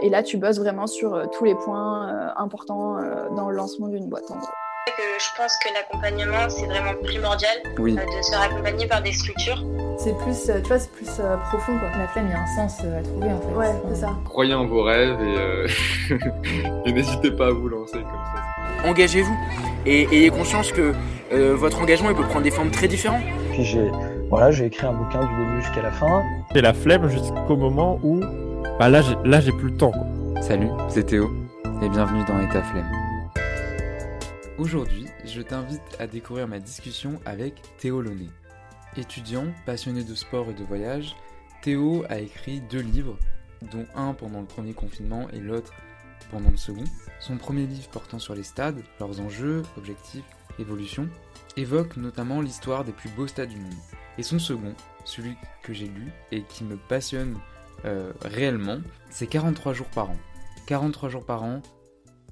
et là, tu bosses vraiment sur tous les points importants dans le lancement d'une boîte, en gros. Je pense que l'accompagnement, c'est vraiment primordial oui. de se faire accompagner par des structures. C'est plus, tu vois, c'est plus profond, quoi. La flemme, il y a un sens à trouver, en fait. Ouais, c'est ça. Croyez en vos rêves et, et n'hésitez pas à vous lancer comme ça. Engagez-vous et ayez conscience que votre engagement, il peut prendre des formes très différentes. Puis j'ai voilà, j'ai écrit un bouquin du début jusqu'à la fin. J'ai la flemme jusqu'au moment où bah là, j'ai, plus le temps. Quoi. Salut, c'est Théo et bienvenue dans État Flemme. Aujourd'hui, je t'invite à découvrir ma discussion avec Théo Launay. Étudiant, passionné de sport et de voyage, Théo a écrit deux livres, dont un pendant le premier confinement et l'autre pendant le second. Son premier livre portant sur les stades, leurs enjeux, objectifs, évolution, évoque notamment l'histoire des plus beaux stades du monde. Et son second, celui que j'ai lu et qui me passionne euh, réellement, c'est 43 jours par an. 43 jours par an,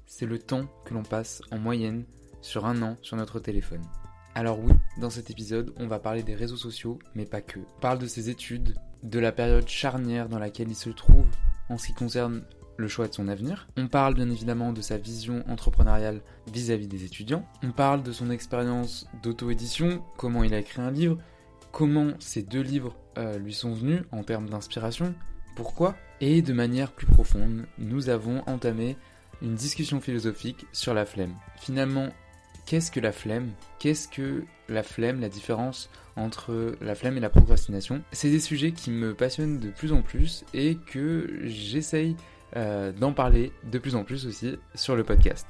c'est le temps que l'on passe en moyenne sur un an sur notre téléphone. Alors oui, dans cet épisode, on va parler des réseaux sociaux, mais pas que. On parle de ses études, de la période charnière dans laquelle il se trouve en ce qui concerne le choix de son avenir. On parle bien évidemment de sa vision entrepreneuriale vis-à-vis des étudiants. On parle de son expérience d'auto-édition, comment il a écrit un livre, comment ces deux livres euh, lui sont venus en termes d'inspiration, pourquoi. Et de manière plus profonde, nous avons entamé une discussion philosophique sur la flemme. Finalement, qu'est-ce que la flemme? Qu'est-ce que la flemme, la différence entre la flemme et la procrastination? C'est des sujets qui me passionnent de plus en plus et que j'essaye euh, d'en parler de plus en plus aussi sur le podcast.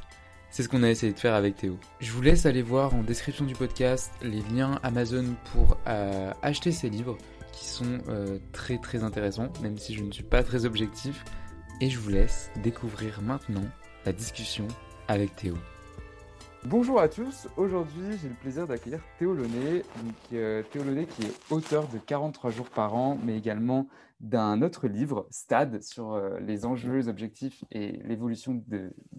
C'est ce qu'on a essayé de faire avec Théo. Je vous laisse aller voir en description du podcast les liens Amazon pour euh, acheter ces livres qui sont euh, très très intéressants, même si je ne suis pas très objectif. Et je vous laisse découvrir maintenant la discussion avec Théo. Bonjour à tous, aujourd'hui j'ai le plaisir d'accueillir Théo Launay, donc, euh, Théo Launay qui est auteur de 43 jours par an, mais également d'un autre livre, Stade, sur euh, les enjeux, les objectifs et l'évolution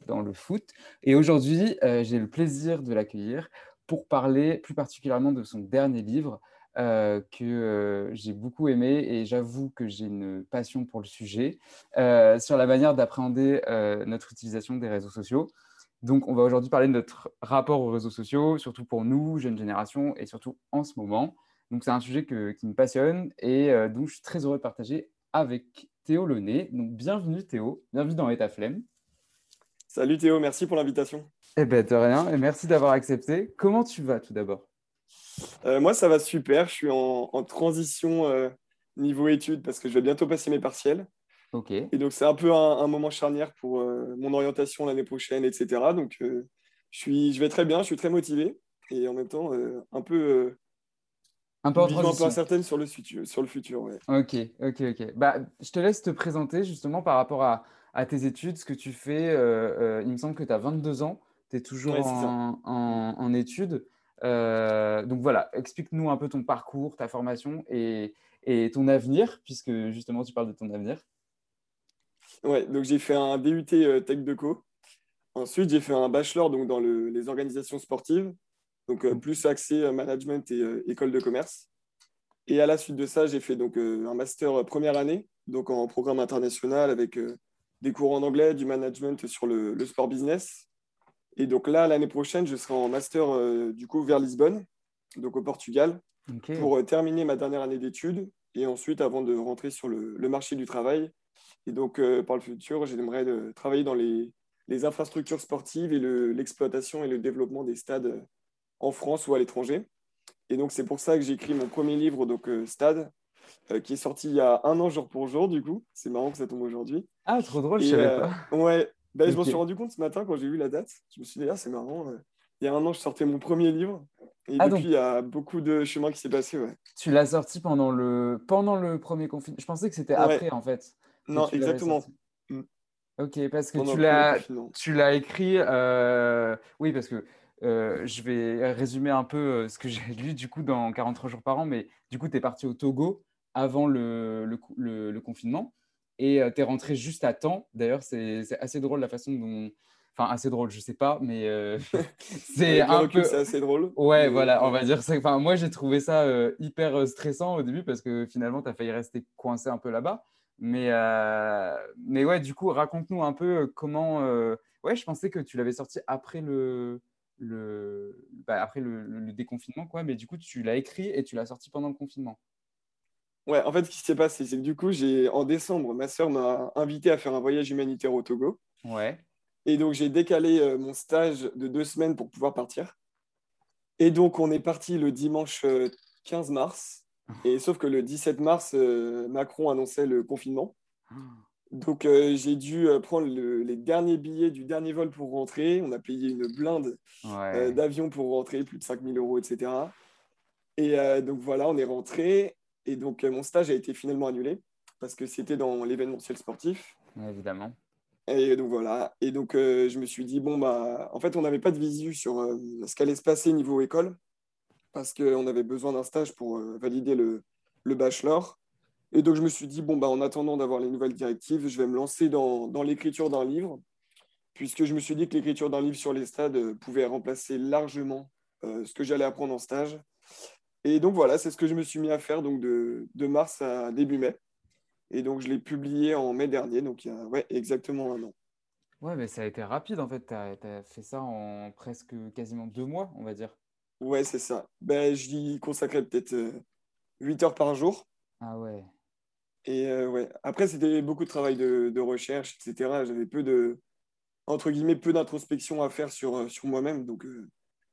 dans le foot. Et aujourd'hui euh, j'ai le plaisir de l'accueillir pour parler plus particulièrement de son dernier livre, euh, que euh, j'ai beaucoup aimé et j'avoue que j'ai une passion pour le sujet, euh, sur la manière d'appréhender notre utilisation des réseaux sociaux. Donc, on va aujourd'hui parler de notre rapport aux réseaux sociaux, surtout pour nous, jeunes générations, et surtout en ce moment. Donc, c'est un sujet qui me passionne et donc je suis très heureux de partager avec Théo Launay. Donc, bienvenue Théo, bienvenue dans État Flemme. Salut Théo, merci pour l'invitation. Eh bien, de rien, et merci d'avoir accepté. Comment tu vas tout d'abord? Euh, moi, ça va super. Je suis en, transition euh, niveau études parce que je vais bientôt passer mes partiels. Ok. Et donc, c'est un peu un, moment charnière pour euh, mon orientation l'année prochaine, etc. Donc, je, suis, je vais très bien, je suis très motivé et en même temps un peu. un peu en un peu incertaine sur le futur. Sur le futur ouais. Ok, ok, ok. Bah, je te laisse te présenter justement par rapport à, à tes études, ce que tu fais. il me semble que tu as 22 ans, tu es toujours en, en, en, études. Euh, donc voilà, explique-nous un peu ton parcours, ta formation et, ton avenir, puisque justement tu parles de ton avenir. Ouais, donc j'ai fait un DUT euh, Tech Deco. Ensuite, j'ai fait un bachelor donc, dans les organisations sportives, donc euh, plus axé management et école de commerce. Et à la suite de ça, j'ai fait donc un master première année, donc en programme international avec des cours en anglais, du management sur le sport business et donc là, l'année prochaine, je serai en master euh, du coup vers Lisbonne, donc au Portugal, pour euh, terminer ma dernière année d'études et ensuite avant de rentrer sur le, marché du travail. Et donc, euh, par le futur, j'aimerais travailler dans les, infrastructures sportives et l'exploitation et le développement des stades en France ou à l'étranger. Et donc, c'est pour ça que j'ai écrit mon premier livre, donc Stade, qui est sorti il y a un an jour pour jour, du coup. C'est marrant que ça tombe aujourd'hui. Ah, trop drôle, je savais pas. Ouais, ben, Je m'en suis rendu compte ce matin quand j'ai vu la date. Je me suis dit, ah, c'est marrant. Euh, il y a un an, je sortais mon premier livre. Et ah, depuis, il y a beaucoup de chemin qui s'est passé. Ouais. Tu l'as sorti pendant le, pendant le premier confinement. Je pensais que c'était après, en fait. Non, exactement. Mm. Ok, parce que tu l'as, tu l'as écrit. Euh, oui, parce que euh, je vais résumer un peu ce que j'ai lu du coup dans 43 jours par an. Mais du coup, tu es parti au Togo avant le, le, le confinement et euh, tu es rentré juste à temps. D'ailleurs, c'est assez drôle la façon dont. Enfin, assez drôle, je sais pas, mais euh, c'est un peu. C'est assez drôle. Ouais, voilà, on va dire ça. Enfin, moi, j'ai trouvé ça euh, hyper stressant au début parce que finalement, tu as failli rester coincé un peu là-bas. Mais, mais ouais, du coup, raconte-nous un peu comment. Ouais, je pensais que tu l'avais sorti après le, le, bah, après le, le, déconfinement, quoi. Mais du coup, tu l'as écrit et tu l'as sorti pendant le confinement. Ouais, en fait, ce qui s'est passé, c'est que du coup, j'ai en décembre, ma sœur m'a invité à faire un voyage humanitaire au Togo. Ouais. Et donc, j'ai décalé euh, mon stage de deux semaines pour pouvoir partir. Et donc, on est parti le dimanche 15 euh, mars. Et sauf que le 17 mars, euh, Macron annonçait le confinement. Donc, j'ai dû prendre les derniers billets du dernier vol pour rentrer. On a payé une blinde d'avion pour rentrer, plus de 5000 euros, etc. Et donc, voilà, on est rentré. Et donc, mon stage a été finalement annulé parce que c'était dans l'événementiel sportif. évidemment. Et donc voilà. Et donc euh, je me suis dit, bon, bah, en fait, on n'avait pas de visu sur euh, ce qu'allait se passer niveau école, parce qu'on avait besoin d'un stage pour euh, valider le, le, bachelor. Et donc je me suis dit, bon, bah, en attendant d'avoir les nouvelles directives, je vais me lancer dans, dans l'écriture d'un livre, puisque je me suis dit que l'écriture d'un livre sur les stades pouvait remplacer largement ce que j'allais apprendre en stage. Et donc voilà, c'est ce que je me suis mis à faire donc de, de mars à début mai. Et donc, je l'ai publié en mai dernier, donc il y a ouais, exactement un an. Ouais, mais ça a été rapide en fait. Tu as, fait ça en presque quasiment deux mois, on va dire. Ouais, c'est ça. Ben, J'y consacrais peut-être 8 euh, heures par jour. Ah ouais. Et euh, ouais, après, c'était beaucoup de travail de, recherche, etc. J'avais peu de, entre guillemets, peu d'introspection à faire sur, euh, sur moi-même, donc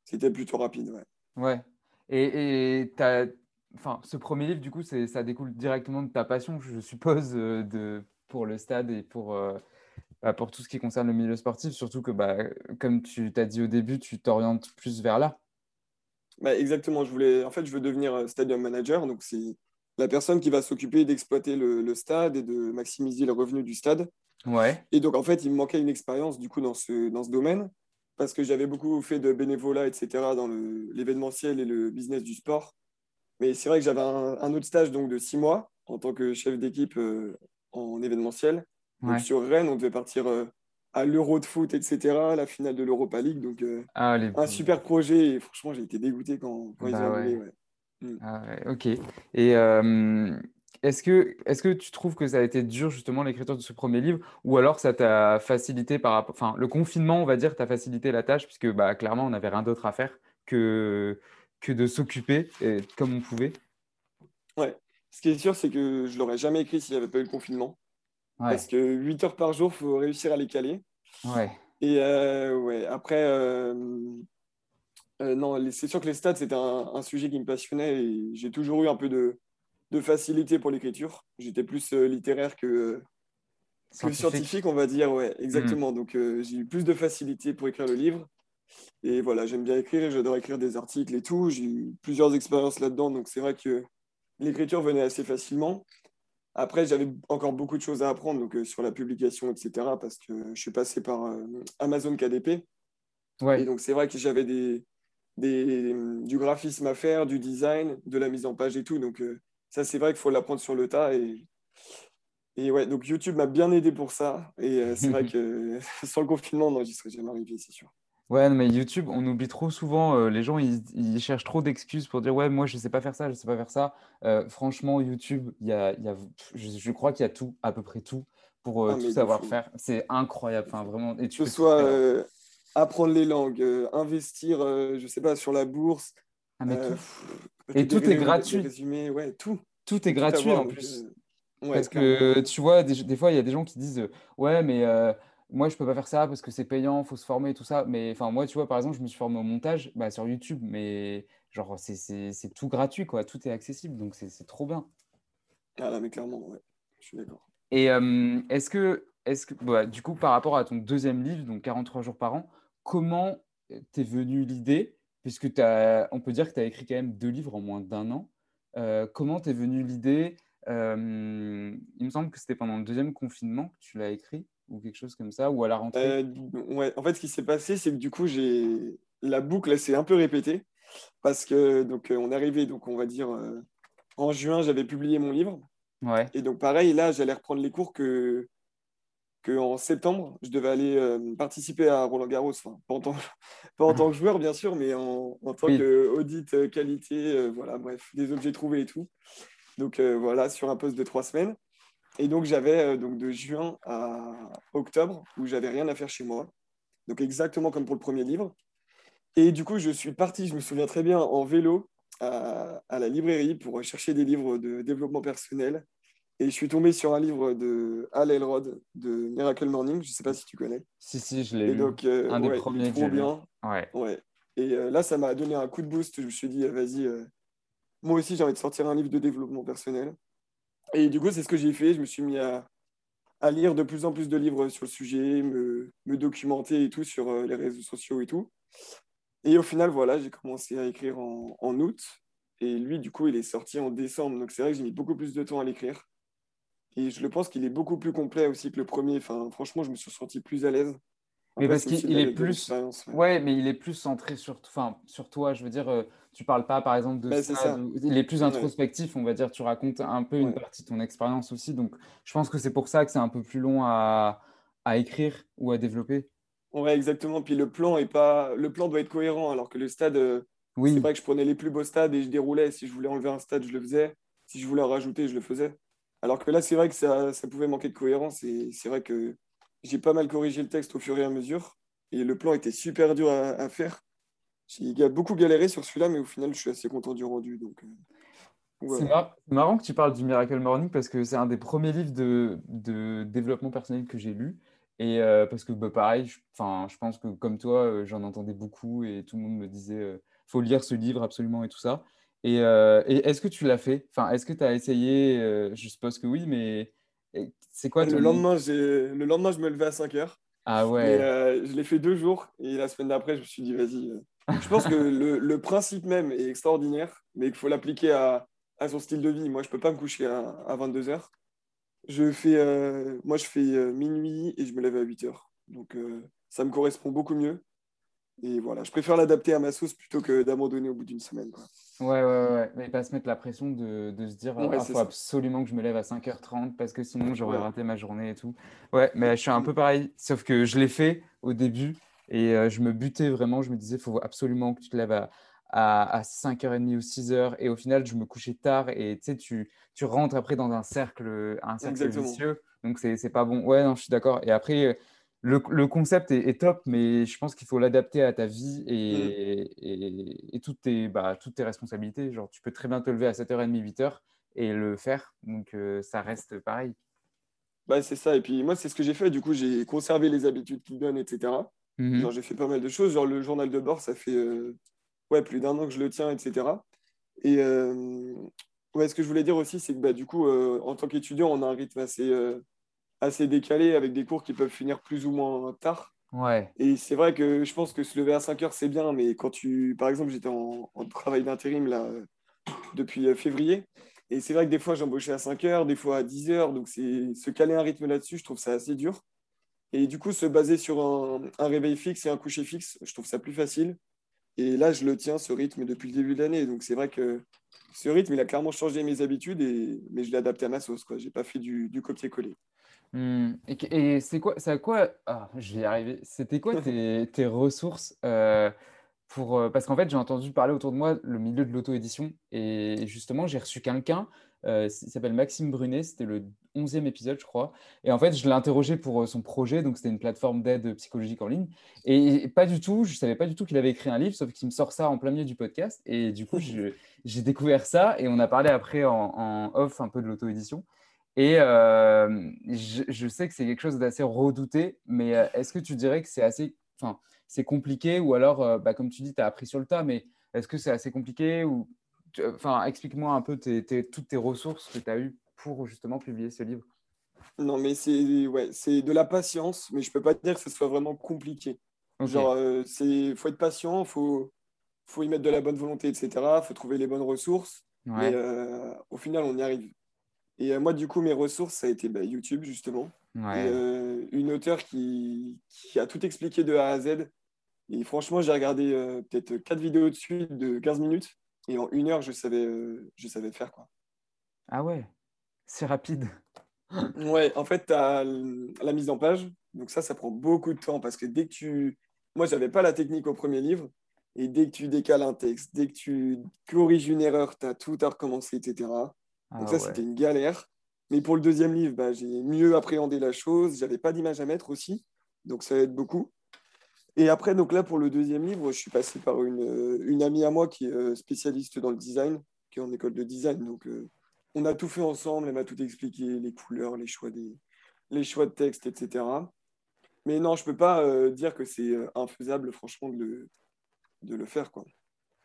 c'était plutôt rapide, ouais. Ouais. Et enfin, ce premier livre, du coup, ça découle directement de ta passion, je suppose, euh, de, pour le stade et pour, euh, bah, pour tout ce qui concerne le milieu sportif, surtout que, bah, comme tu t'as dit au début, tu t'orientes plus vers là. Bah, exactement, je voulais, en fait, je veux devenir euh, stadium manager, donc c'est la personne qui va s'occuper d'exploiter le, stade et de maximiser le revenu du stade. Ouais. Et donc, en fait, il me manquait une expérience, du coup, dans ce, dans ce domaine, parce que j'avais beaucoup fait de bénévolat, etc., dans l'événementiel et le business du sport. Mais c'est vrai que j'avais un, autre stage donc, de six mois en tant que chef d'équipe euh, en événementiel. Donc, sur Rennes, on devait partir euh, à l'Euro de foot, etc., la finale de l'Europa League. Donc, euh, ah, un super projet. Et franchement, j'ai été dégoûté quand, ils bah ont ouais. Mm. Ah ok. Et est-ce que, est que tu trouves que ça a été dur, justement, l'écriture de ce premier livre? Ou alors ça t'a facilité par rapport. Enfin, le confinement, on va dire, t'a facilité la tâche, puisque bah, clairement, on n'avait rien d'autre à faire que que de s'occuper comme on pouvait. Ouais. Ce qui est sûr, c'est que je l'aurais jamais écrit s'il n'y avait pas eu le confinement. Parce que 8 heures par jour, il faut réussir à les caler. Ouais. Et euh, ouais, après, euh, euh, non, c'est sûr que les stats, c'était un, sujet qui me passionnait et j'ai toujours eu un peu de, de facilité pour l'écriture. J'étais plus littéraire que, scientifique. on va dire. Ouais, exactement. Hmm. Donc, j'ai eu plus de facilité pour écrire le livre. Et voilà, j'aime bien écrire, j'adore écrire des articles et tout. J'ai eu plusieurs expériences là-dedans, donc c'est vrai que l'écriture venait assez facilement. Après, j'avais encore beaucoup de choses à apprendre donc, euh, sur la publication, etc., parce que je suis passé par euh, Amazon KDP. Ouais. Et donc, c'est vrai que j'avais des, des, du graphisme à faire, du design, de la mise en page et tout. Donc, euh, ça, c'est vrai qu'il faut l'apprendre sur le tas. Et, et ouais, donc YouTube m'a bien aidé pour ça. Et c'est vrai que sans le confinement, non, j'y serais jamais arrivé, c'est sûr. Ouais, mais YouTube, on oublie trop souvent, euh, les gens, ils, cherchent trop d'excuses pour dire, ouais, moi, je ne sais pas faire ça, je ne sais pas faire ça. Euh, franchement, YouTube, y a, y a, je, crois qu'il y a tout, à peu près tout, pour euh, ah, tout savoir faire. C'est incroyable, enfin, vraiment. Et tu que ce soit apprendre les langues, investir, je ne sais pas, sur la bourse. Ah, mais tout. Et tout est gratuit. ouais, tout. Tout est gratuit en plus. Parce que tu vois, des, des fois, il y a des gens qui disent, ouais, mais moi, je peux pas faire ça parce que c'est payant, faut se former, tout ça. Mais enfin, moi, tu vois, par exemple, je me suis formé au montage bah, sur YouTube, mais genre, c'est tout gratuit, quoi. Tout est accessible, donc c'est trop bien. Ah là, mais clairement, ouais, je suis d'accord. Et est-ce que, est que bah, du coup, par rapport à ton deuxième livre, donc 43 jours par an, comment t'es venue l'idée Puisque as, on peut dire que tu as écrit quand même deux livres en moins d'un an. Euh, comment t'es venue l'idée Il me semble que c'était pendant le deuxième confinement que tu l'as écrit ou quelque chose comme ça, ou à la rentrée? Euh, ouais. En fait, ce qui s'est passé, c'est que du coup, j'ai la boucle s'est un peu répétée parce que donc euh, on est arrivé, donc on va dire euh, en juin, j'avais publié mon livre. Ouais. Et donc pareil, là, j'allais reprendre les cours que que en septembre, je devais aller participer à Roland Garros, enfin, pas, en tant, pas en tant que joueur bien sûr, mais en, en tant qu'audit qualité, voilà, bref, des objets trouvés et tout. Donc voilà, sur un poste de trois semaines. Et donc, j'avais donc de juin à octobre où j'avais rien à faire chez moi. Donc, exactement comme pour le premier livre. Et du coup, je suis parti, je me souviens très bien, en vélo à, à la librairie pour chercher des livres de développement personnel. Et je suis tombé sur un livre de Al Elrod de Miracle Morning. Je ne sais pas si tu connais. Si, si, je l'ai lu. Donc, euh, un des ouais, premiers que trop bien. Ouais. Ouais. Et euh, là, ça m'a donné un coup de boost. Je me suis dit, euh, vas-y, euh, moi aussi, j'ai envie de sortir un livre de développement personnel. Et du coup, c'est ce que j'ai fait. Je me suis mis à, à lire de plus en plus de livres sur le sujet, me, me documenter et tout sur les réseaux sociaux et tout. Et au final, voilà, j'ai commencé à écrire en, en août. Et lui, du coup, il est sorti en décembre. Donc, c'est vrai que j'ai mis beaucoup plus de temps à l'écrire. Et je le pense qu'il est beaucoup plus complet aussi que le premier. Enfin, franchement, je me suis senti plus à l'aise. Mais parce c'est qu'il est plus. ouais. Ouais, mais il est plus centré sur, enfin, sur toi. Je veux dire, euh, tu parles pas, par exemple, de Bah, c'est ça. Il est plus Ouais. introspectif, on va dire. Tu racontes un peu une Ouais. partie de ton expérience aussi. Donc, je pense que c'est pour ça que c'est un peu plus long à, à écrire ou à développer. Ouais, exactement. Puis le plan est pas, le plan doit être cohérent, alors que le stade, euh, c'est Oui, vrai que je prenais les plus beaux stades et je déroulais. Si je voulais enlever un stade, je le faisais. Si je voulais en rajouter, je le faisais. Alors que là, c'est vrai que ça, ça pouvait manquer de cohérence et c'est vrai que j'ai pas mal corrigé le texte au fur et à mesure. Et le plan était super dur à, à faire. J'ai beaucoup galéré sur celui-là, mais au final, je suis assez content du rendu. Donc, euh, c'est marrant que tu parles du Miracle Morning parce que c'est un des premiers livres de, de développement personnel que j'ai lu. Et euh, parce que, bah, pareil, je, je pense que comme toi, euh, j'en entendais beaucoup et tout le monde me disait euh, faut lire ce livre absolument et tout ça. Et, euh, et est-ce que tu l'as fait? Enfin, est-ce que tu as essayé? euh, je suppose que oui, mais c'est quoi Le ton... lendemain, j'ai... le lendemain, je me levais à 5 heures. Ah ouais, euh, je l'ai fait deux jours et la semaine d'après, je me suis dit, vas-y. Je pense que le, le principe même est extraordinaire, mais qu'il faut l'appliquer à, à son style de vie. Moi, je ne peux pas me coucher à, à 22 heures. Je fais, moi, je fais minuit et je me lève à 8 heures. Donc, ça me correspond beaucoup mieux. Et voilà, je préfère l'adapter à ma sauce plutôt que d'abandonner au bout d'une semaine. quoi. ouais, ouais, ouais. Mais pas se mettre la pression de, de se dire Ouais, ah, faut ça. absolument que je me lève à 5h30 parce que sinon j'aurais Ouais. raté ma journée et tout. Ouais, mais je suis un Mm. peu pareil, sauf que je l'ai fait au début et euh, je me butais vraiment. Je me disais, faut absolument que tu te lèves à, à, à 5h30 ou 6h. Et au final, je me couchais tard et tu sais, tu, rentres après dans un cercle, un cercle Exactement. vicieux. Donc, c'est c'est pas bon. Ouais, non, je suis d'accord. Et après, euh, le, le concept est, est top, mais je pense qu'il faut l'adapter à ta vie et, et, et toutes, tes, bah, toutes tes responsabilités. Genre, tu peux très bien te lever à 7h30, 8h et le faire. Donc, euh, ça reste pareil. Bah, c'est ça. Et puis, moi, c'est ce que j'ai fait. Du coup, j'ai conservé les habitudes qu'il donne, etc. Mhm. Genre, j'ai fait pas mal de choses. Genre, le journal de bord, ça fait euh, ouais, plus d'un an que je le tiens, etc. Et euh, ouais, ce que je voulais dire aussi, c'est que bah, du coup, en tant qu'étudiant, on a un rythme assez, assez décalé avec des cours qui peuvent finir plus ou moins tard. Ouais, Et c'est vrai que je pense que se lever à 5 heures, c'est bien, mais quand tu. Par exemple, j'étais en, en travail d'intérim là, depuis euh, février. Et c'est vrai que des fois, j'embauchais à 5 heures, des fois à 10 heures. Donc, c'est se caler un rythme là-dessus, je trouve ça assez dur. Et du coup, se baser sur un, un réveil fixe et un coucher fixe, je trouve ça plus facile. Et là, je le tiens, ce rythme, depuis le début de l'année. Donc, c'est vrai que ce rythme, il a clairement changé mes habitudes, et... mais je l'ai adapté à ma sauce. Je n'ai pas fait du, du copier-coller. Hmm. Et, c'est quoi, à quoi, ah, je vais y arriver. C'était quoi tes, tes ressources euh, pour, euh, parce qu'en fait, j'ai entendu parler autour de moi le milieu de l'auto-édition et justement, j'ai reçu quelqu'un, euh, il s'appelle Maxime Brunet, c'était le 11e épisode, je crois. Et en fait, je l'ai interrogé pour son projet, donc c'était une plateforme d'aide psychologique en ligne. Et pas du tout, je savais pas du tout qu'il avait écrit un livre, sauf qu'il me sort ça en plein milieu du podcast. Et du coup, j'ai découvert ça et on a parlé après en, en off un peu de l'auto-édition. Et euh, je, je sais que c'est quelque chose d'assez redouté, mais euh, est-ce que tu dirais que c'est assez, enfin, c'est compliqué ou alors, euh, bah, comme tu dis, tu as appris sur le tas, mais est-ce que c'est assez compliqué ou, enfin, explique-moi un peu tes- tes- toutes tes ressources que tu as eues pour justement publier ce livre. Non, mais c'est ouais, c'est de la patience, mais je peux pas te dire que ce soit vraiment compliqué. Ok. Genre, euh, c'est faut être patient, faut faut y mettre de la bonne volonté, etc. Faut trouver les bonnes ressources. Ouais. Mais euh, au final, on y arrive. Et euh, moi, du coup, mes ressources, ça a été bah, YouTube, justement. Ouais. Et, euh, une auteure qui, qui a tout expliqué de A à Z. Et franchement, j'ai regardé euh, peut-être quatre vidéos de suite de 15 minutes. Et en une heure, je savais, euh, je savais faire. Quoi. Ah ouais, c'est rapide. Ouais, en fait, tu as la mise en page. Donc ça, ça prend beaucoup de temps parce que dès que tu... Moi, je n'avais pas la technique au premier livre. Et dès que tu décales un texte, dès que tu corriges une erreur, tu as tout à recommencer, etc. Ah Donc ça, ouais. c'était une galère. Mais pour le deuxième livre, bah, j'ai mieux appréhendé la chose. J'avais pas d'image à mettre aussi, donc ça aide beaucoup. Et après, donc là, pour le deuxième livre, je suis passé par une, une amie à moi qui est euh, spécialiste dans le design, qui est en école de design. Donc, euh, on a tout fait ensemble. Elle m'a tout expliqué, les couleurs, les choix, des, les choix de texte, etc. Mais non, je peux pas euh, dire que c'est infaisable, franchement, de le, de le faire. Quoi.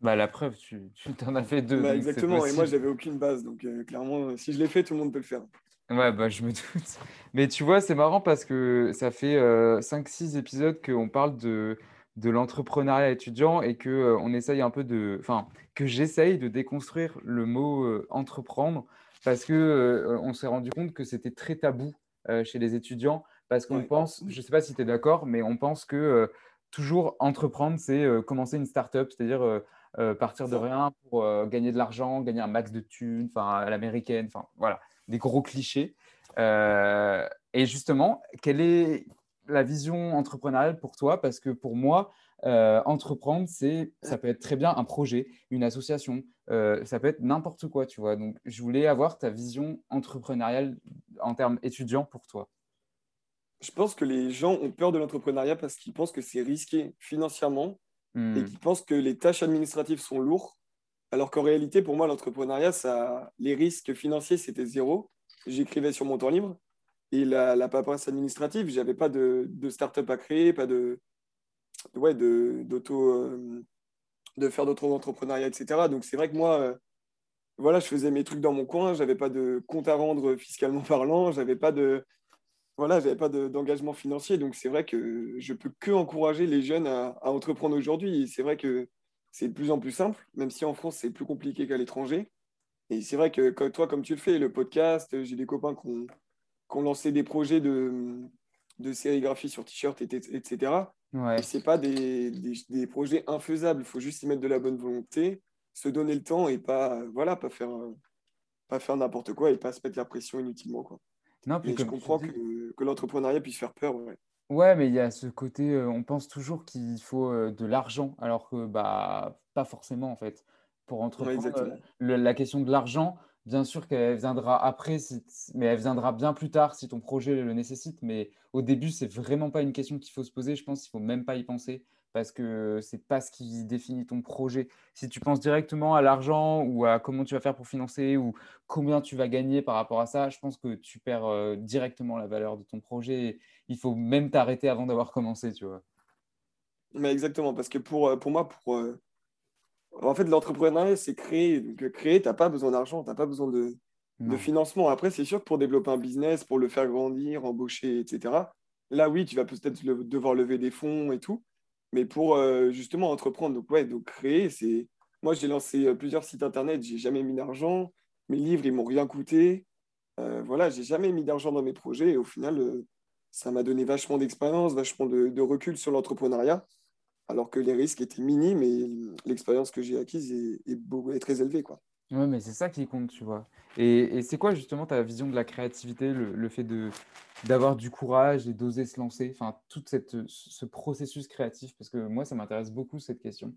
Bah, la preuve, tu, tu t'en as fait deux. Bah, exactement. Et moi, j'avais aucune base. Donc, clairement, si je l'ai fait, tout le monde peut le faire. Ouais, bah, je me doute. Mais tu vois, c'est marrant parce que ça fait 5-6 épisodes qu'on parle de, de l'entrepreneuriat étudiant et que euh, on essaye un peu de, enfin, que j'essaye de déconstruire le mot euh, entreprendre parce que euh, on s'est rendu compte que c'était très tabou euh, chez les étudiants parce qu'on Ouais. pense, je sais pas si tu es d'accord, mais on pense que euh, toujours entreprendre, c'est euh, commencer une start-up, c'est-à-dire euh, partir de rien pour euh, gagner de l'argent, gagner un max de thunes, enfin, à l'américaine, enfin, voilà, des gros clichés. Euh, et justement, quelle est la vision entrepreneuriale pour toi? Parce que pour moi, entreprendre, c'est, ça peut être très bien un projet, une association, ça peut être n'importe quoi, tu vois. Donc, je voulais avoir ta vision entrepreneuriale en termes étudiants pour toi. Je pense que les gens ont peur de l'entrepreneuriat parce qu'ils pensent que c'est risqué financièrement et Hmm. qu'ils pensent que les tâches administratives sont lourdes, alors qu'en réalité, pour moi, l'entrepreneuriat, ça, les risques financiers, c'était zéro. J'écrivais sur mon temps libre. Et la, la paperasse administrative, j'avais pas de, de start-up à créer, pas de, ouais, de, d'auto, euh, de faire d'autres entrepreneuriat, etc. Donc c'est vrai que moi, euh, voilà, je faisais mes trucs dans mon coin, j'avais pas de compte à rendre fiscalement parlant, j'avais pas de, voilà, j'avais pas de- d'engagement financier. Donc c'est vrai que je peux que encourager les jeunes à, à entreprendre aujourd'hui. C'est vrai que c'est de plus en plus simple, même si en France c'est plus compliqué qu'à l'étranger. Et c'est vrai que toi, comme tu le fais, le podcast, j'ai des copains qui ont, qui ont lancé des projets de, de sérigraphie sur t-shirt, et- etc. Ouais. Et c'est pas des, des, des projets infaisables. Il faut juste y mettre de la bonne volonté, se donner le temps et pas, voilà, pas faire, pas faire n'importe quoi et pas se mettre la pression inutilement. Quoi. Non, puis je comprends dis- que, que l'entrepreneuriat puisse faire peur. Ouais. Ouais, mais il y a ce côté, euh, on pense toujours qu'il faut euh, de l'argent, alors que bah pas forcément en fait. Pour entreprendre, euh, le- la question de l'argent, bien sûr qu'elle viendra après, si- mais elle viendra bien plus tard si ton projet le nécessite. Mais au début, c'est vraiment pas une question qu'il faut se poser. Je pense qu'il faut même pas y penser parce que c'est pas ce qui définit ton projet. Si tu penses directement à l'argent ou à comment tu vas faire pour financer ou combien tu vas gagner par rapport à ça, je pense que tu perds euh, directement la valeur de ton projet. Il faut même t'arrêter avant d'avoir commencé, tu vois. Mais exactement, parce que pour, euh, pour moi, pour, euh, en fait, l'entrepreneuriat, c'est créer. Donc, créer, tu n'as pas besoin d'argent, tu n'as pas besoin de, de financement. Après, c'est sûr que pour développer un business, pour le faire grandir, embaucher, etc., là, oui, tu vas peut-être devoir lever des fonds et tout. Mais pour euh, justement entreprendre, donc, ouais, donc créer, c'est. Moi, j'ai lancé euh, plusieurs sites internet, j'ai jamais mis d'argent. Mes livres, ils m'ont rien coûté. Euh, voilà, j'ai jamais mis d'argent dans mes projets. Et au final, euh, ça m'a donné vachement d'expérience, vachement de, recul sur l'entrepreneuriat, alors que les risques étaient minimes et l'expérience que j'ai acquise est très élevée. Quoi. Ouais, mais c'est ça qui compte, tu vois. Et, et c'est quoi justement ta vision de la créativité, le, le fait d'avoir du courage et d'oser se lancer, enfin tout cette, ce processus créatif, parce que moi, ça m'intéresse beaucoup cette question.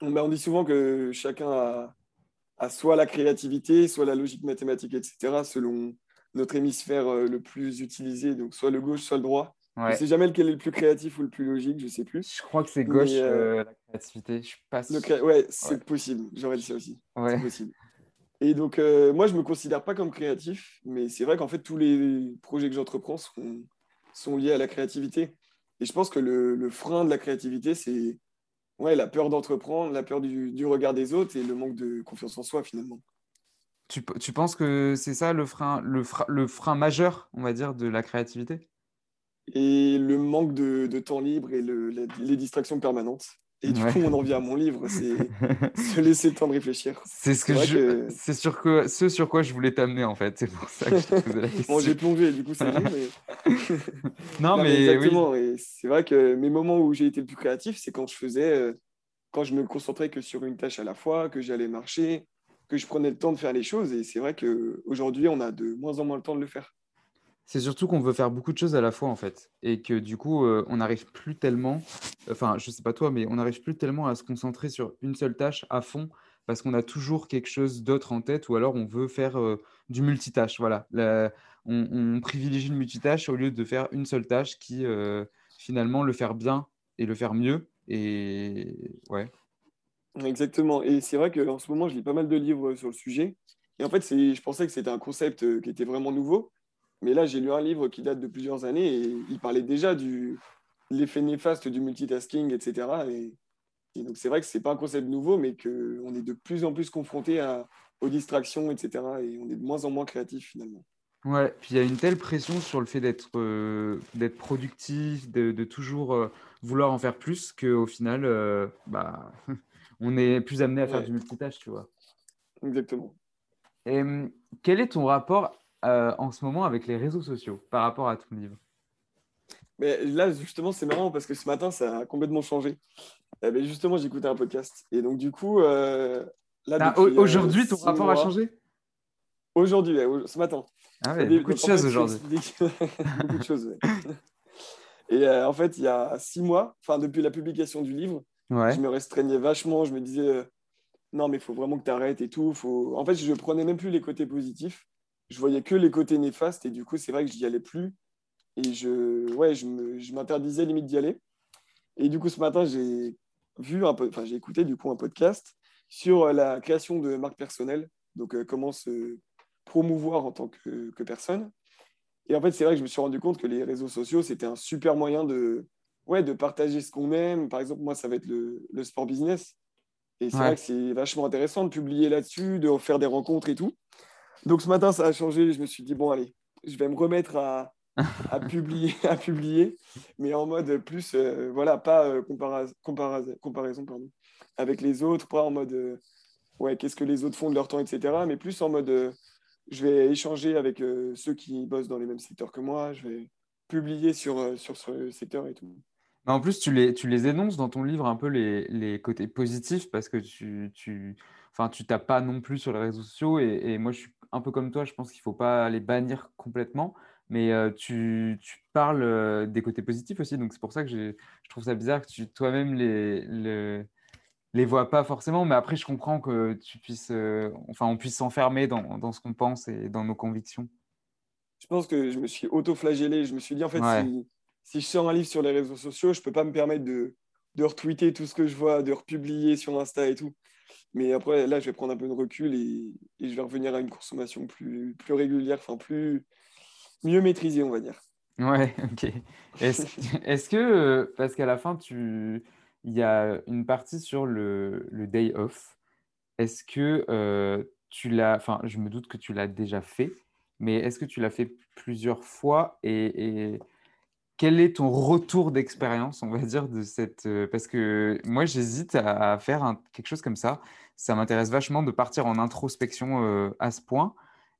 Ben, on dit souvent que chacun a, a soit la créativité, soit la logique mathématique, etc., selon notre hémisphère euh, le plus utilisé, donc soit le gauche, soit le droit. Je Ouais. sais jamais lequel est le plus créatif ou le plus logique, je sais plus. Je crois que c'est gauche, euh, euh, la créativité. Je suis pas Le sûr. cré- Ouais, c'est Ouais. possible, j'aurais dit ça aussi. Ouais. C'est possible. Et donc, euh, moi, je me considère pas comme créatif, mais c'est vrai qu'en fait, tous les projets que j'entreprends sont, sont liés à la créativité. Et je pense que le, le frein de la créativité, c'est ouais, la peur d'entreprendre, la peur du, du regard des autres et le manque de confiance en soi, finalement. Tu, tu penses que c'est ça le frein, le frein, le frein majeur, on va dire, de la créativité? Et le manque de, de temps libre et le- la- les distractions permanentes. Et du Ouais. coup, on en vient à mon livre, c'est se laisser le temps de réfléchir. C'est ce que vrai je, que- c'est sur que, ce sur quoi je voulais t'amener en fait. C'est pour ça que je te posais la question. Bon, j'ai plongé, du coup, mieux, mais... Non, Non, mais mais oui. exactement. Et c'est vrai que mes moments où j'ai été le plus créatif, c'est quand je faisais, euh, quand je me concentrais que sur une tâche à la fois, que j'allais marcher, que je prenais le temps de faire les choses. Et c'est vrai qu'aujourd'hui, on a de moins en moins le temps de le faire. C'est surtout qu'on veut faire beaucoup de choses à la fois en fait, et que du coup, euh, on n'arrive plus tellement, enfin, je sais pas toi, mais on n'arrive plus tellement à se concentrer sur une seule tâche à fond, parce qu'on a toujours quelque chose d'autre en tête ou alors on veut faire du multitâche. Voilà, on, privilégie le multitâche au lieu de faire une seule tâche qui finalement le faire bien et le faire mieux. Et ouais. Exactement. Et c'est vrai qu'en ce moment, je lis pas mal de livres sur le sujet. Et en fait, je pensais que c'était un concept qui était vraiment nouveau. Mais là, j'ai lu un livre qui date de plusieurs années et il parlait déjà de l'effet néfaste du multitasking, etc. Et, donc, c'est vrai que ce n'est pas un concept nouveau, mais qu'on est de plus en plus confronté aux distractions, etc. Et on est de moins en moins créatif finalement. Ouais, puis il y a une telle pression sur le fait d'être euh, productif, de, toujours euh, vouloir en faire plus, qu'au final, euh, bah, on est plus amené à faire du multitâche, tu vois. Exactement. Et hum, quel est ton rapport euh, en ce moment avec les réseaux sociaux par rapport à ton livre mais Là, justement, c'est marrant parce que ce matin, ça a complètement changé. Eh ben, justement, j'écoutais un podcast. Et donc, du coup, euh, là, euh, aujourd'hui, ton rapport a changé Aujourd'hui, ce matin. Ah ouais, beaucoup de choses aujourd'hui. beaucoup de choses, Et en fait, il y a six mois, enfin depuis la publication du livre, je me restreignais vachement. Je me disais, non, mais il faut vraiment que tu arrêtes et tout. Faut... En fait, je prenais même plus les côtés positifs je voyais que les côtés néfastes et du coup, c'est vrai que je n'y allais plus. Et je, ouais, je m'interdisais limite d'y aller. Et du coup, ce matin, j'ai vu un peu, enfin, j'ai écouté du coup un podcast sur euh, la création de marque personnelle, donc euh, comment se promouvoir en tant que, personne. Et en fait, c'est vrai que je me suis rendu compte que les réseaux sociaux, c'était un super moyen de, ouais, de partager ce qu'on aime. Par exemple, moi, ça va être le, sport business. Et c'est vrai que c'est vachement intéressant de publier là-dessus, de faire des rencontres et tout. Donc ce matin, ça a changé. Je me suis dit, bon, allez, je vais me remettre à, publier, à publier, mais en mode plus, euh, voilà, pas euh, comparaison pardon, avec les autres, pas en mode, euh, ouais, qu'est-ce que les autres font de leur temps, etc., mais plus en mode, je vais échanger avec ceux qui bossent dans les mêmes secteurs que moi, je vais publier sur, sur ce secteur et tout. En plus, tu les, tu les énonces dans ton livre un peu les, les côtés positifs parce que tu, tu, enfin, tu tapes pas non plus sur les réseaux sociaux et, et moi, je suis un peu comme toi, je pense qu'il ne faut pas les bannir complètement, mais euh, tu, parles euh, des côtés positifs aussi. Donc, c'est pour ça que je trouve ça bizarre que tu toi-même les, les, les, vois pas forcément. Mais après, je comprends que tu puisses, euh, enfin, on puisse s'enfermer dans, dans, ce qu'on pense et dans nos convictions. Je pense que je me suis auto-flagellé. Je me suis dit, en fait, si, si, je sors un livre sur les réseaux sociaux, je ne peux pas me permettre de, de retweeter tout ce que je vois, de republier sur Insta et tout. Mais après, là, je vais prendre un peu de recul et, je vais revenir à une consommation plus, plus régulière, enfin plus mieux maîtrisée, on va dire. Ouais, ok. Est-ce que, parce qu'à la fin, tu... il y a une partie sur le, le day off, est-ce que euh, tu l'as, enfin, je me doute que tu l'as déjà fait, mais est-ce que tu l'as fait plusieurs fois et, et quel est ton retour d'expérience, on va dire, de cette... Euh, parce que moi, j'hésite à, faire quelque chose comme ça. Ça m'intéresse vachement de partir en introspection euh, à ce point.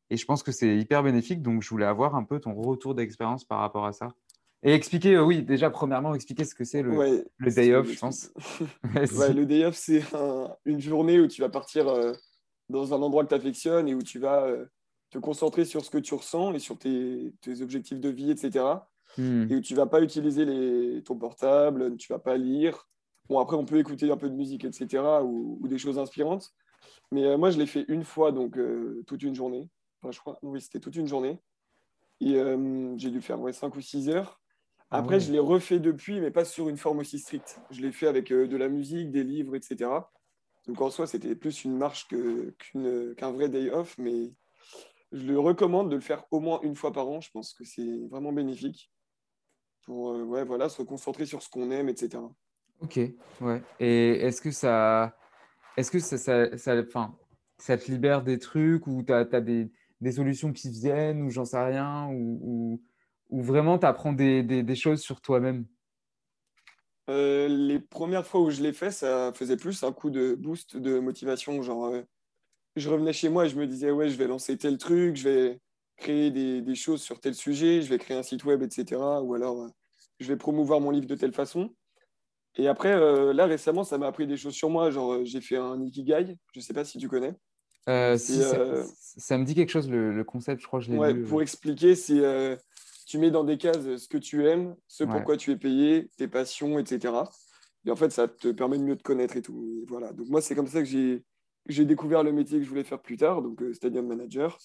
Et je pense que c'est hyper bénéfique. Donc, je voulais avoir un peu ton retour d'expérience par rapport à ça. Et expliquer, euh, oui, déjà, premièrement, expliquer ce que c'est le, le, day off, je pense. le day off, c'est une journée où tu vas partir dans un endroit que tu affectionnes et où tu vas te concentrer sur ce que tu ressens et sur tes, tes objectifs de vie, etc Hmm. et où tu vas pas utiliser les, ton portable, tu vas pas lire. Bon, après, on peut écouter un peu de musique, etc., ou, des choses inspirantes. Mais euh, moi, je l'ai fait une fois, donc euh, toute une journée. Enfin, je crois, oui, c'était toute une journée. Et euh, j'ai dû faire ouais, 5 ou 6 heures. Ah après, je l'ai refait depuis, mais pas sur une forme aussi stricte. Je l'ai fait avec de la musique, des livres, etc. Donc en soi, c'était plus une marche qu'un vrai day off, mais je le recommande de le faire au moins une fois par an. Je pense que c'est vraiment bénéfique pour euh, ouais, voilà, se concentrer sur ce qu'on aime, etc. Ok, ouais. Et est-ce que ça, est-ce que ça, ça, ça, enfin, ça te libère des trucs ou tu as, des, des, solutions qui viennent ou j'en sais rien ou, ou, vraiment tu apprends des, des, des, choses sur toi-même? Euh, Les premières fois où je l'ai fait, ça faisait plus un coup de boost de motivation. Genre, euh, je revenais chez moi et je me disais, ouais, je vais lancer tel truc, je vais, créer des, choses sur tel sujet, je vais créer un site web, etc. Ou alors, euh, je vais promouvoir mon livre de telle façon. Et après, euh, là, récemment, ça m'a appris des choses sur moi. Genre, euh, j'ai fait un Ikigai, je ne sais pas si tu connais. ça, me dit quelque chose, le, concept, je crois que je l'ai ouais, Pour expliquer, c'est tu mets dans des cases ce que tu aimes, ce pourquoi tu es payé, tes passions, etc. Et en fait, ça te permet de mieux te connaître et tout. voilà. Donc moi, c'est comme ça que j'ai découvert le métier que je voulais faire plus tard, donc stadium manager.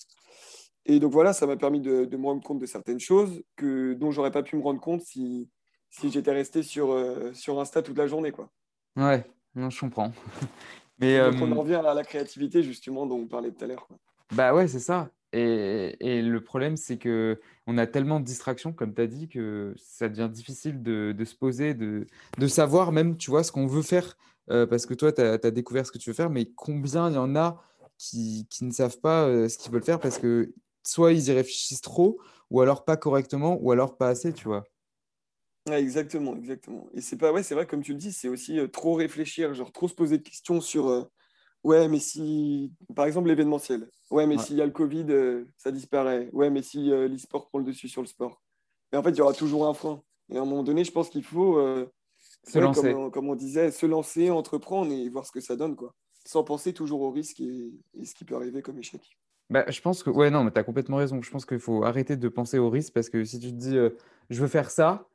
Et donc voilà, ça m'a permis de, de, me rendre compte de certaines choses que, dont j'aurais pas pu me rendre compte si, si j'étais resté sur, euh, sur Insta toute la journée. Quoi. Ouais, non, je comprends. Mais, donc on en revient à la créativité, justement, dont on parlait tout à l'heure. Bah ouais, c'est ça. Et, et, le problème, c'est que on a tellement de distractions, comme tu as dit, que ça devient difficile de, de se poser, de, de, savoir même, tu vois, ce qu'on veut faire. Euh, parce que toi, tu as, as, découvert ce que tu veux faire, mais combien il y en a qui, qui ne savent pas euh, ce qu'ils veulent faire parce que soit ils y réfléchissent trop, ou alors pas correctement, ou alors pas assez, tu vois. Ouais, exactement, exactement. Et c'est pas, ouais, c'est vrai, comme tu le dis, c'est aussi euh, trop réfléchir, genre trop se poser de questions sur, euh, ouais, mais si, par exemple, l'événementiel, ouais, mais Ouais. s'il y a le Covid, euh, ça disparaît, ouais, mais si l'e-sport prend le dessus sur le sport. Mais en fait, il y aura toujours un frein. Et à un moment donné, je pense qu'il faut, Se ouais, lancer. Comme, on- comme on disait, se lancer, entreprendre et voir ce que ça donne, quoi. Sans penser toujours au risque et, et ce qui peut arriver comme échec. Bah, je pense que, ouais, non, mais tu as complètement raison. Je pense qu'il faut arrêter de penser au risque parce que si tu te dis, euh, je veux faire ça,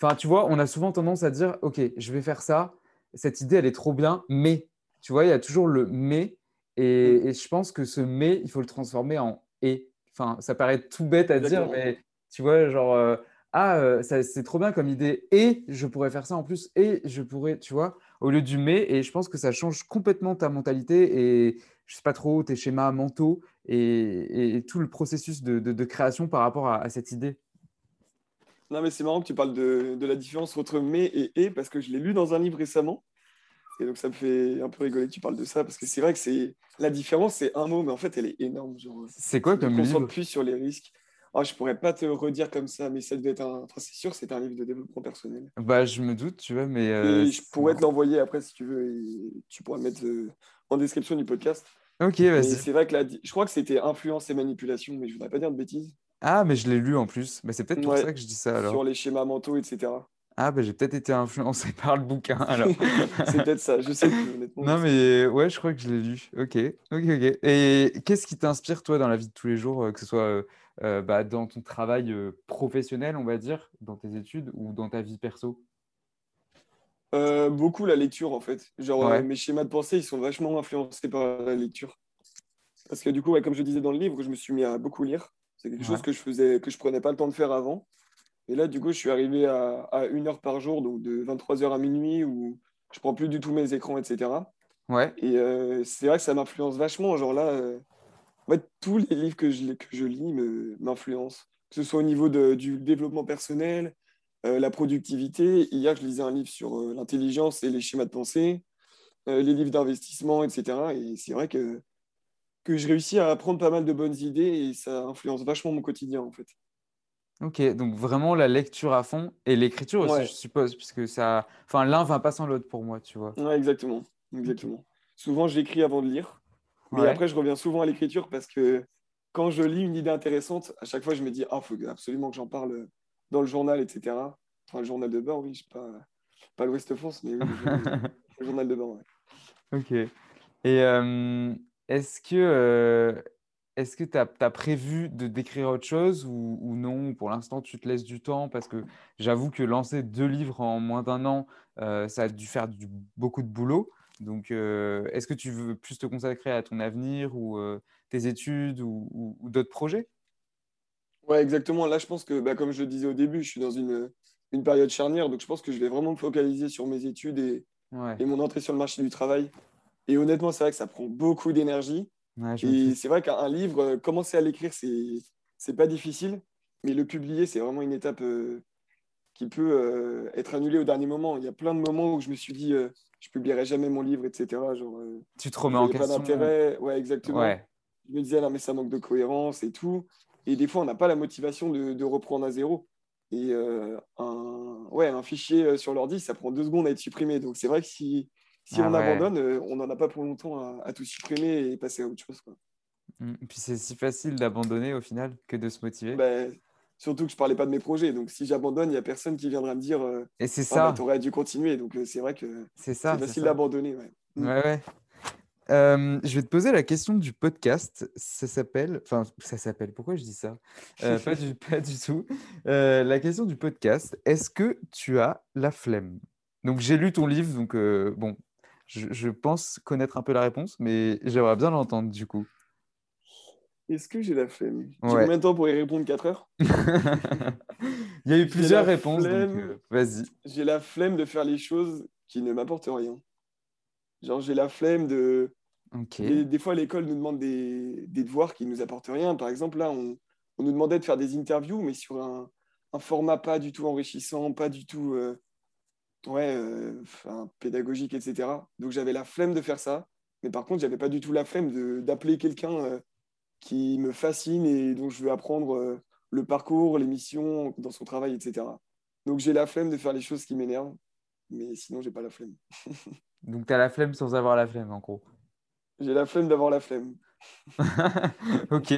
enfin, tu vois, on a souvent tendance à dire, OK, je vais faire ça, cette idée, elle est trop bien, mais, tu vois, il y a toujours le mais, et, et je pense que ce mais, il faut le transformer en et. Enfin, ça paraît tout bête à dire, mais tu vois, genre, euh, ah, euh, ça- c'est trop bien comme idée, et je pourrais faire ça en plus, et je pourrais, tu vois, au lieu du mais, et je pense que ça change complètement ta mentalité et, je sais pas trop, tes schémas mentaux et, et tout le processus de, de- de création par rapport à, à cette idée. Non, mais c'est marrant que tu parles de, de la différence entre mais et et parce que je l'ai lu dans un livre récemment. Et donc, ça me fait un peu rigoler que tu parles de ça parce que c'est vrai que c'est la différence, c'est un mot, mais en fait, elle est énorme. Genre, C'est quoi comme livre? plus sur les risques. Ah, je pourrais pas te redire comme ça, mais ça devait être un. Enfin, c'est sûr, c'est un livre de développement personnel. Bah, je me doute, tu vois, mais euh, je pourrais te l'envoyer après si tu veux. Et tu pourras le mettre euh, en description du podcast. Ok, Mais vas-y. c'est vrai que je crois que c'était influence et manipulation, mais je voudrais pas dire de bêtises. Ah, mais je l'ai lu en plus. Bah, c'est peut-être pour Ouais, ça que je dis ça alors. sur les schémas mentaux, etc. Ah, bah, j'ai peut-être été influencé par le bouquin alors. c'est peut-être ça, je sais plus, honnêtement. Non, mais ouais, je crois que je l'ai lu. Ok, ok, ok. Et qu'est-ce qui t'inspire, toi, dans la vie de tous les jours, euh, que ce soit euh, euh, bah, dans ton travail euh, professionnel, on va dire, dans tes études ou dans ta vie perso? Euh, beaucoup la lecture en fait. Genre euh, mes schémas de pensée ils sont vachement influencés par la lecture. Parce que du coup, ouais, comme je disais dans le livre, je me suis mis à beaucoup lire. C'est quelque chose que je faisais, que je prenais pas le temps de faire avant. Et là, du coup, je suis arrivé à, à une heure par jour, donc de 23h à minuit, où je prends plus du tout mes écrans, etc. Ouais, Et euh, c'est vrai que ça m'influence vachement. Genre là, en fait, tous les livres que je, que je lis m'influencent. Que ce soit au niveau de- du développement personnel, la productivité. Hier, je lisais un livre sur euh, l'intelligence et les schémas de pensée, euh, les livres d'investissement, etc. Et c'est vrai que, que je réussis à apprendre pas mal de bonnes idées et ça influence vachement mon quotidien, en fait. ok. Donc vraiment la lecture à fond et l'écriture aussi, Ouais. je suppose, puisque ça... Enfin, l'un va pas sans l'autre pour moi, tu vois. Ouais, exactement. exactement. Souvent, j'écris avant de lire. Mais Ouais. après, je reviens souvent à l'écriture parce que quand je lis une idée intéressante, à chaque fois, je me dis, ah, faut absolument que j'en parle dans le journal, etc. Enfin, le journal de bord, oui, je sais pas, pas l'Ouest France, mais oui, le journal, de bord, ouais. Ok. Et euh, est-ce que euh, est-ce que tu as, prévu de d'écrire autre chose ou, ou non? Pour l'instant, tu te laisses du temps parce que j'avoue que lancer deux livres en moins d'un an, euh, ça a dû faire du- beaucoup de boulot. Donc, est-ce que tu veux plus te consacrer à ton avenir ou tes études ou, ou- ou d'autres projets? Ouais, exactement. Là, je pense que, bah, comme je le disais au début, je suis dans une, une période charnière, donc je pense que je vais vraiment me focaliser sur mes études et, Ouais, et mon entrée sur le marché du travail. Et honnêtement, c'est vrai que ça prend beaucoup d'énergie. ouais, Et c'est vrai qu'un livre, euh, commencer à l'écrire, c'est c'est pas difficile, mais le publier, c'est vraiment une étape euh, qui peut euh, être annulée au dernier moment. Il y a plein de moments où je me suis dit, euh, je publierai jamais mon livre, etc. Genre, Tu te remets en pas question. d'intérêt. Ouais, exactement. Ouais, Je me disais, non, mais ça manque de cohérence et tout. Et des fois, on n'a pas la motivation de, de reprendre à zéro. Et euh, un, ouais, un fichier euh, sur l'ordi, ça prend deux secondes à être supprimé. Donc, c'est vrai que si, si Ah on ouais. abandonne, euh, on n'en a pas pour longtemps à, à tout supprimer et passer à autre chose. quoi. Mm. Puis c'est si facile d'abandonner au final que de se motiver. Ben, surtout que je parlais pas de mes projets. Donc, si j'abandonne, il n'y a personne qui viendra me dire euh, Et c'est Ah, ça, bah, tu aurais dû continuer. Donc, c'est vrai que c'est facile d'abandonner. ouais. Mm. Ouais, ouais. Euh, je vais te poser la question du podcast. Ça s'appelle, enfin, ça s'appelle, pourquoi je dis ça? Euh, pas du, pas du tout. Euh, la question du podcast, est-ce que tu as la flemme? Donc, j'ai lu ton livre, donc bon, Je, je pense connaître un peu la réponse, mais j'aimerais bien l'entendre du coup. Est-ce que j'ai la flemme? J'ai Ouais. combien de temps pour y répondre? 4 heures? Il y a eu plusieurs réponses, vas-y. J'ai la flemme de faire les choses qui ne m'apportent rien. Genre, j'ai la flemme de. Ok. Des, des fois, l'école nous demande des, des devoirs qui ne nous apportent rien. Par exemple, là, on, on nous demandait de faire des interviews, mais sur un, un format pas du tout enrichissant, pas du tout euh, ouais, euh, enfin, pédagogique, etc. Donc, j'avais la flemme de faire ça. Mais par contre, j'avais pas du tout la flemme d'appeler quelqu'un euh, qui me fascine et dont je veux apprendre le parcours, les missions dans son travail, etc. Donc, j'ai la flemme de faire les choses qui m'énervent. Mais sinon, j'ai pas la flemme. Donc tu as la flemme sans avoir la flemme, en gros. J'ai la flemme d'avoir la flemme. Ok,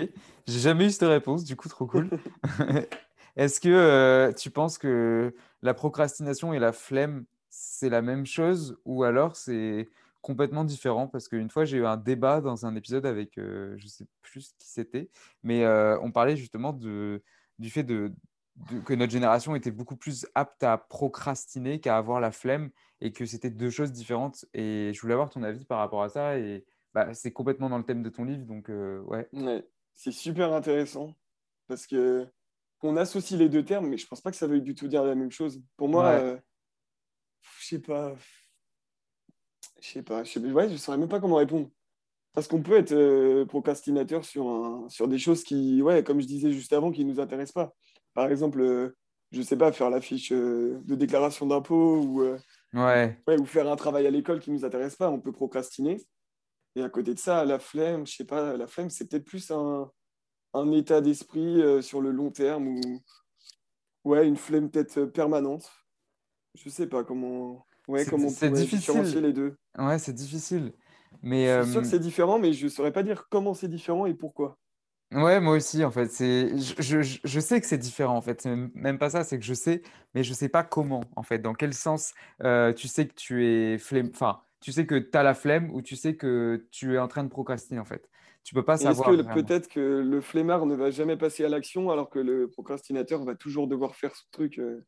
j'ai jamais eu cette réponse, du coup, trop cool. Est-ce que euh, tu penses que la procrastination et la flemme, c'est la même chose ou alors c'est complètement différent? Parce qu'une fois, j'ai eu un débat dans un épisode avec, euh, je sais plus qui c'était, mais euh, on parlait justement de, du fait de, de- que notre génération était beaucoup plus apte à procrastiner qu'à avoir la flemme et que c'était deux choses différentes. Et je voulais avoir ton avis par rapport à ça et bah, c'est complètement dans le thème de ton livre, donc euh, ouais. Ouais, c'est super intéressant parce que on associe les deux termes, mais je pense pas que ça veuille du tout dire la même chose. Pour moi, Ouais. euh, je sais pas, je sais pas, je sais, ouais, je saurais même pas comment répondre. Parce qu'on peut être euh, procrastinateur sur, un, sur des choses qui, ouais, comme je disais juste avant, qui nous intéressent pas. Par exemple, euh, je sais pas, faire la fiche euh, de déclaration d'impôt ou, Ouais, ouais, ou faire un travail à l'école qui nous intéresse pas, on peut procrastiner. Et à côté de ça, la flemme, je sais pas, la flemme, c'est peut-être plus un, un état d'esprit euh, sur le long terme ou ouais, une flemme peut-être euh, permanente. Je sais pas comment, ouais, comment on pourrait différencier les deux. ouais, c'est difficile. Mais Je suis sûr euh, que c'est différent, mais je saurais pas dire comment c'est différent et pourquoi. ouais, moi aussi, en fait, c'est, je, je- sais que c'est différent, en fait. C'est même même pas ça, c'est que je sais, mais je sais pas comment, en fait. Dans quel sens euh, tu sais que tu es flemme, enfin, tu sais que tu as la flemme ou tu sais que tu es en train de procrastiner, en fait. Tu peux pas Et Est-ce savoir que peut-être que le flemmard ne va jamais passer à l'action alors que le procrastinateur va toujours devoir faire ce truc euh,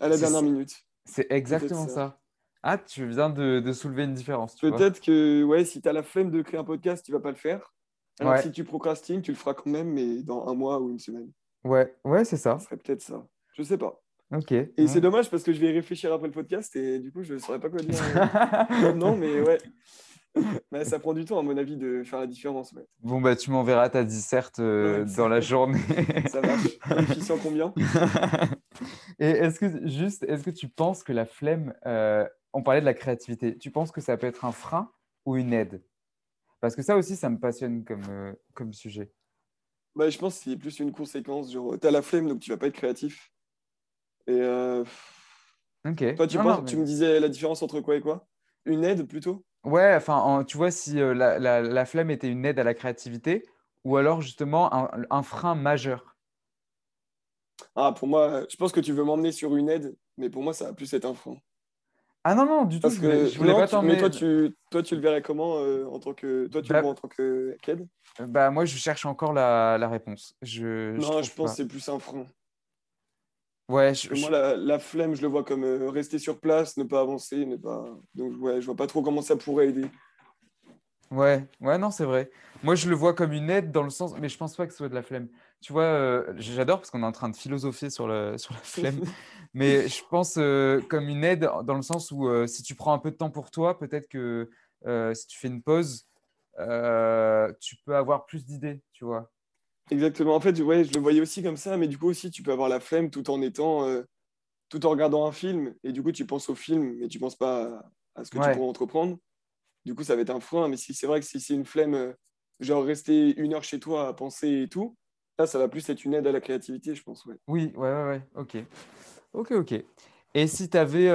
à la dernière minute? C'est exactement ça. ça. Ah, tu viens de, de soulever une différence. Peut-être que ouais, si tu as la flemme de créer un podcast, tu vas pas le faire. Alors Ouais. si tu procrastines, tu le feras quand même, mais dans un mois ou une semaine. Ouais, ouais, c'est ça. Ce serait peut-être ça. Je sais pas. Ok. Et ouais. c'est dommage parce que je vais y réfléchir après le podcast et du coup, je ne saurais pas quoi dire. euh, non, mais ouais. Mais ça prend du temps, à mon avis, de faire la différence. ouais. Bon, bah, tu m'enverras ta disserte euh, Ouais, dans la journée. Ça marche. Coefficient combien? Et est-ce que juste, est-ce que tu penses que la flemme, euh, on parlait de la créativité, tu penses que ça peut être un frein ou une aide? Parce que ça aussi, ça me passionne comme, euh, comme sujet. Bah, je pense que c'est plus une conséquence. Genre, tu as la flemme, donc tu vas pas être créatif. Et euh, Ok. toi, tu, Non, penses, non, mais- tu me disais la différence entre quoi et quoi? Une aide plutôt? Ouais, enfin, en- tu vois, si euh, la, la- la flemme était une aide à la créativité, ou alors justement un, un frein majeur. Ah, pour moi, je pense que tu veux m'emmener sur une aide, mais pour moi, ça va plus être un frein. Ah non, non, du tout, Parce que je voulais non, pas t'emmener. mais toi tu, toi, tu le verrais comment euh, en tant que. Toi, tu Bah- le vois en tant que qu'aide? Bah, moi, je cherche encore la, la réponse. Je, Non, je pense pas. que c'est plus un frein. Ouais, je, Pour je- moi, la, la flemme, je le vois comme euh, rester sur place, ne pas avancer, ne pas. Donc, ouais, je vois pas trop comment ça pourrait aider. Ouais, ouais, non, c'est vrai. Moi, je le vois comme une aide dans le sens, mais je pense pas que ce soit de la flemme. Tu vois, euh, j'adore parce qu'on est en train de philosopher sur le, sur la flemme, mais je pense euh, comme une aide dans le sens où si tu prends un peu de temps pour toi, peut-être que si tu fais une pause, tu peux avoir plus d'idées, tu vois. Exactement. En fait, ouais, je le voyais aussi comme ça, mais du coup aussi, tu peux avoir la flemme tout en étant, euh, tout en regardant un film, et du coup, tu penses au film, mais tu penses pas à, à ce que Ouais. tu pourrais entreprendre. Du coup, ça va être un frein. Mais si c'est vrai que si c'est une flemme, euh, genre rester une heure chez toi à penser et tout, là, ça va plus être une aide à la créativité, je pense. Ouais. Oui, ouais, ouais, ouais, ok. Ok, ok. Et si tu avais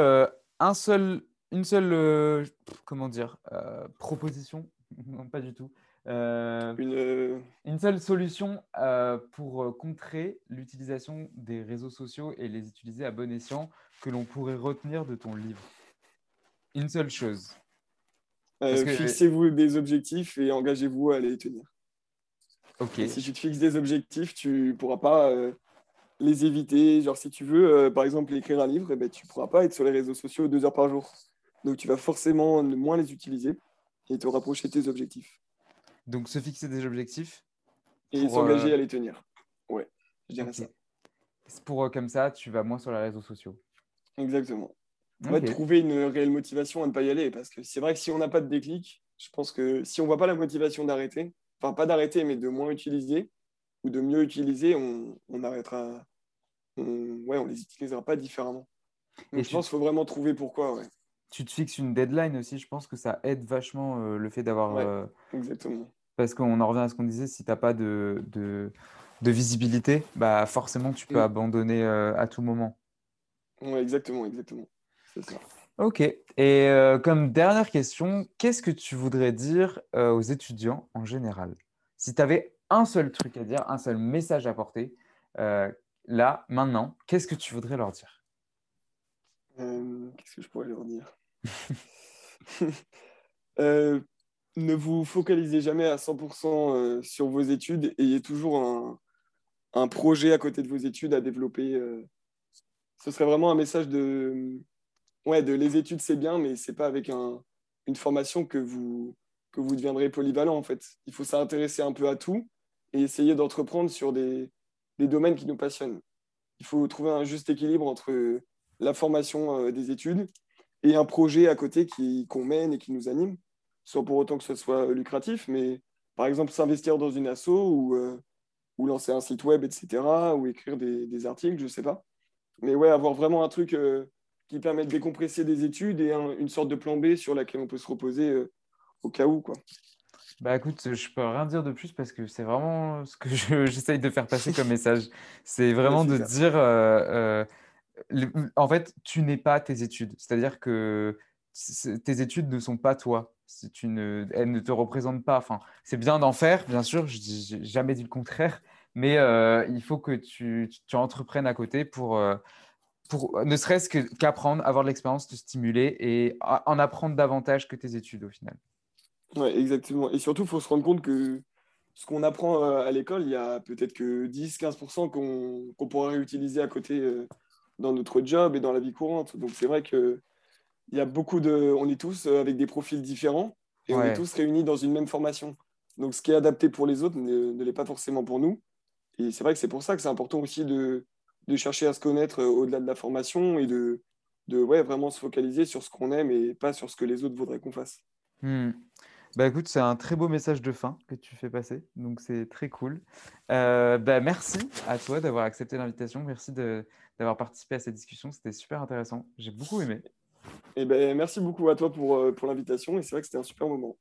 un seul, une seule, euh, comment dire, euh, proposition, non, pas du tout, euh, Une, euh, Une seule solution euh, pour contrer l'utilisation des réseaux sociaux et les utiliser à bon escient que l'on pourrait retenir de ton livre. Une seule chose. Euh, Fixez-vous des objectifs et engagez-vous à les tenir. Si tu te fixes des objectifs, tu pourras pas les éviter. Genre, si tu veux, par exemple, écrire un livre, eh ben, tu pourras pas être sur les réseaux sociaux deux heures par jour. Donc, tu vas forcément moins les utiliser et te rapprocher de tes objectifs. Donc, se fixer des objectifs. Et s'engager à les tenir. Ouais, je dirais ça. Pour comme ça, tu vas moins sur les réseaux sociaux. Exactement. On va trouver une réelle motivation à ne pas y aller. Parce que c'est vrai que si on n'a pas de déclic, je pense que si on ne voit pas la motivation d'arrêter, enfin pas d'arrêter, mais de moins utiliser ou de mieux utiliser, on, on arrêtera. On, ouais, on les utilisera pas différemment. Donc, je pense qu'il faut vraiment trouver pourquoi. Ouais. Tu te fixes une deadline aussi. Je pense que ça aide vachement euh, le fait d'avoir. Euh, exactement. Parce qu'on en revient à ce qu'on disait, si tu n'as pas de, de, de, visibilité, bah forcément tu peux mm. abandonner euh, à tout moment. Ouais, exactement, exactement. C'est ça. Ok. Et euh, comme dernière question, qu'est-ce que tu voudrais dire euh, aux étudiants en général? Si tu avais un seul truc à dire, un seul message à porter, là, maintenant, qu'est-ce que tu voudrais leur dire? Qu'est-ce que je pourrais leur dire? Ne vous focalisez jamais à 100% sur vos études. Ayez toujours un, projet à côté de vos études à développer. ce serait vraiment un message de ouais, les études, c'est bien, mais c'est pas avec un, une formation que vous, deviendrez polyvalent, en fait. Il faut s'intéresser un peu à tout et essayer d'entreprendre sur des, des, domaines qui nous passionnent. Il faut trouver un juste équilibre entre la formation euh, des études et un projet à côté qu'on mène et qui nous anime, sans pour autant que ce soit lucratif, mais par exemple s'investir dans une asso ou, euh, ou lancer un site web, etc., ou écrire des, des articles, je sais pas. Mais ouais, avoir vraiment un truc... Euh, qui permet de décompresser des études et une sorte de plan B sur laquelle on peut se reposer euh, au cas où. Quoi. Bah écoute, je peux rien dire de plus parce que c'est vraiment ce que j'essaye de faire passer comme message. C'est vraiment de dire, en fait, tu n'es pas tes études. C'est-à-dire que tes études ne sont pas toi. Tu ne, te représentent pas. Enfin, c'est bien d'en faire, bien sûr. Je n'ai jamais dit le contraire, mais il faut que tu, entreprennes à côté pour pour ne serait-ce qu'apprendre, avoir de l'expérience, te stimuler et en apprendre davantage que tes études au final. Oui, exactement. Et surtout, il faut se rendre compte que ce qu'on apprend euh, à l'école, il y a peut-être que 10-15% qu'on pourra réutiliser à côté euh, dans notre job et dans la vie courante. Donc c'est vrai que il y a beaucoup de, on est tous euh, avec des profils différents et on est tous réunis dans une même formation. Donc ce qui est adapté pour les autres ne, ne l'est pas forcément pour nous. Et c'est vrai que c'est pour ça que c'est important aussi de, de chercher à se connaître euh, au-delà de la formation et de, de ouais, vraiment se focaliser sur ce qu'on aime et pas sur ce que les autres voudraient qu'on fasse. Hmm. Bah écoute, c'est un très beau message de fin que tu fais passer, donc c'est très cool. Euh, bah merci à toi d'avoir accepté l'invitation, merci d'avoir participé à cette discussion, c'était super intéressant, j'ai beaucoup aimé. Et eh ben, merci beaucoup à toi pour, euh, pour l'invitation et c'est vrai que c'était un super moment.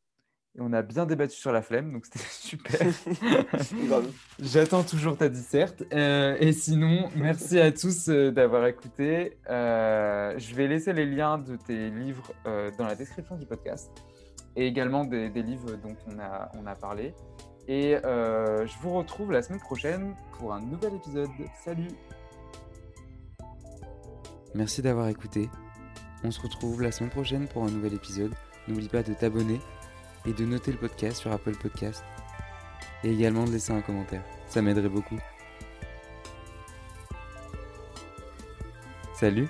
Et on a bien débattu sur la flemme, donc c'était super. J'attends toujours ta disserte. Euh, et sinon, merci à tous euh, d'avoir écouté. Euh, je vais laisser les liens de tes livres dans la description du podcast et également des, livres dont on a, on a parlé. Et je vous retrouve la semaine prochaine pour un nouvel épisode. Salut Merci d'avoir écouté. On se retrouve la semaine prochaine pour un nouvel épisode. N'oublie pas de t'abonner et de noter le podcast sur Apple Podcast et également de laisser un commentaire. Ça m'aiderait beaucoup. Salut